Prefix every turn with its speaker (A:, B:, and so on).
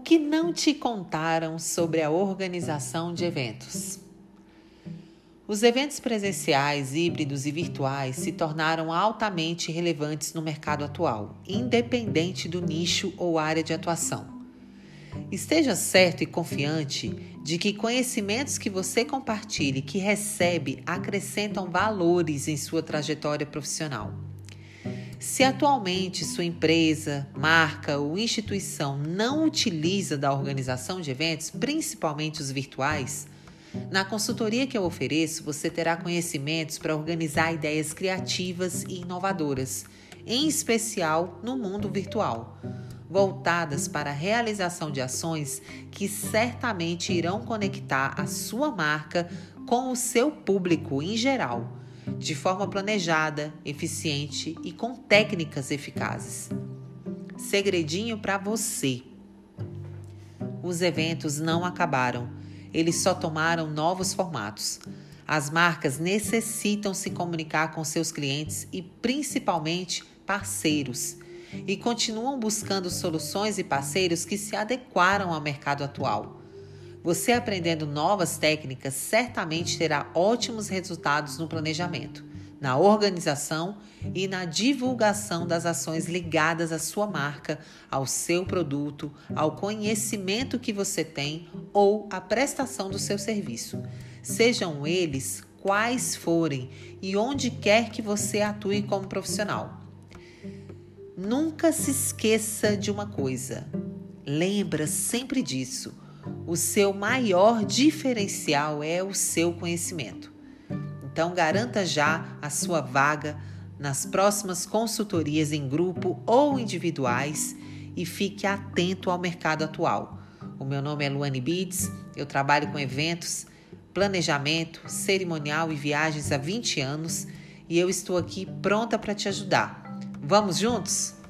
A: que não te contaram sobre a organização de eventos? Os eventos presenciais, híbridos e virtuais se tornaram altamente relevantes no mercado atual, independente do nicho ou área de atuação. Esteja certo e confiante de que conhecimentos que você compartilha e que recebe acrescentam valores em sua trajetória profissional. Se atualmente sua empresa, marca ou instituição não utiliza da organização de eventos, principalmente os virtuais, na consultoria que eu ofereço, você terá conhecimentos para organizar ideias criativas e inovadoras, em especial no mundo virtual, voltadas para a realização de ações que certamente irão conectar a sua marca com o seu público em geral de forma planejada, eficiente e com técnicas eficazes. Segredinho para você. Os eventos não acabaram, eles só tomaram novos formatos. As marcas necessitam se comunicar com seus clientes e principalmente parceiros e continuam buscando soluções e parceiros que se adequaram ao mercado atual você aprendendo novas técnicas certamente terá ótimos resultados no planejamento, na organização e na divulgação das ações ligadas à sua marca, ao seu produto, ao conhecimento que você tem ou à prestação do seu serviço. Sejam eles quais forem e onde quer que você atue como profissional. Nunca se esqueça de uma coisa. Lembra sempre disso o seu maior diferencial é o seu conhecimento. Então, garanta já a sua vaga nas próximas consultorias em grupo ou individuais e fique atento ao mercado atual. O meu nome é Luane Bids, eu trabalho com eventos, planejamento, cerimonial e viagens há 20 anos e eu estou aqui pronta para te ajudar. Vamos juntos?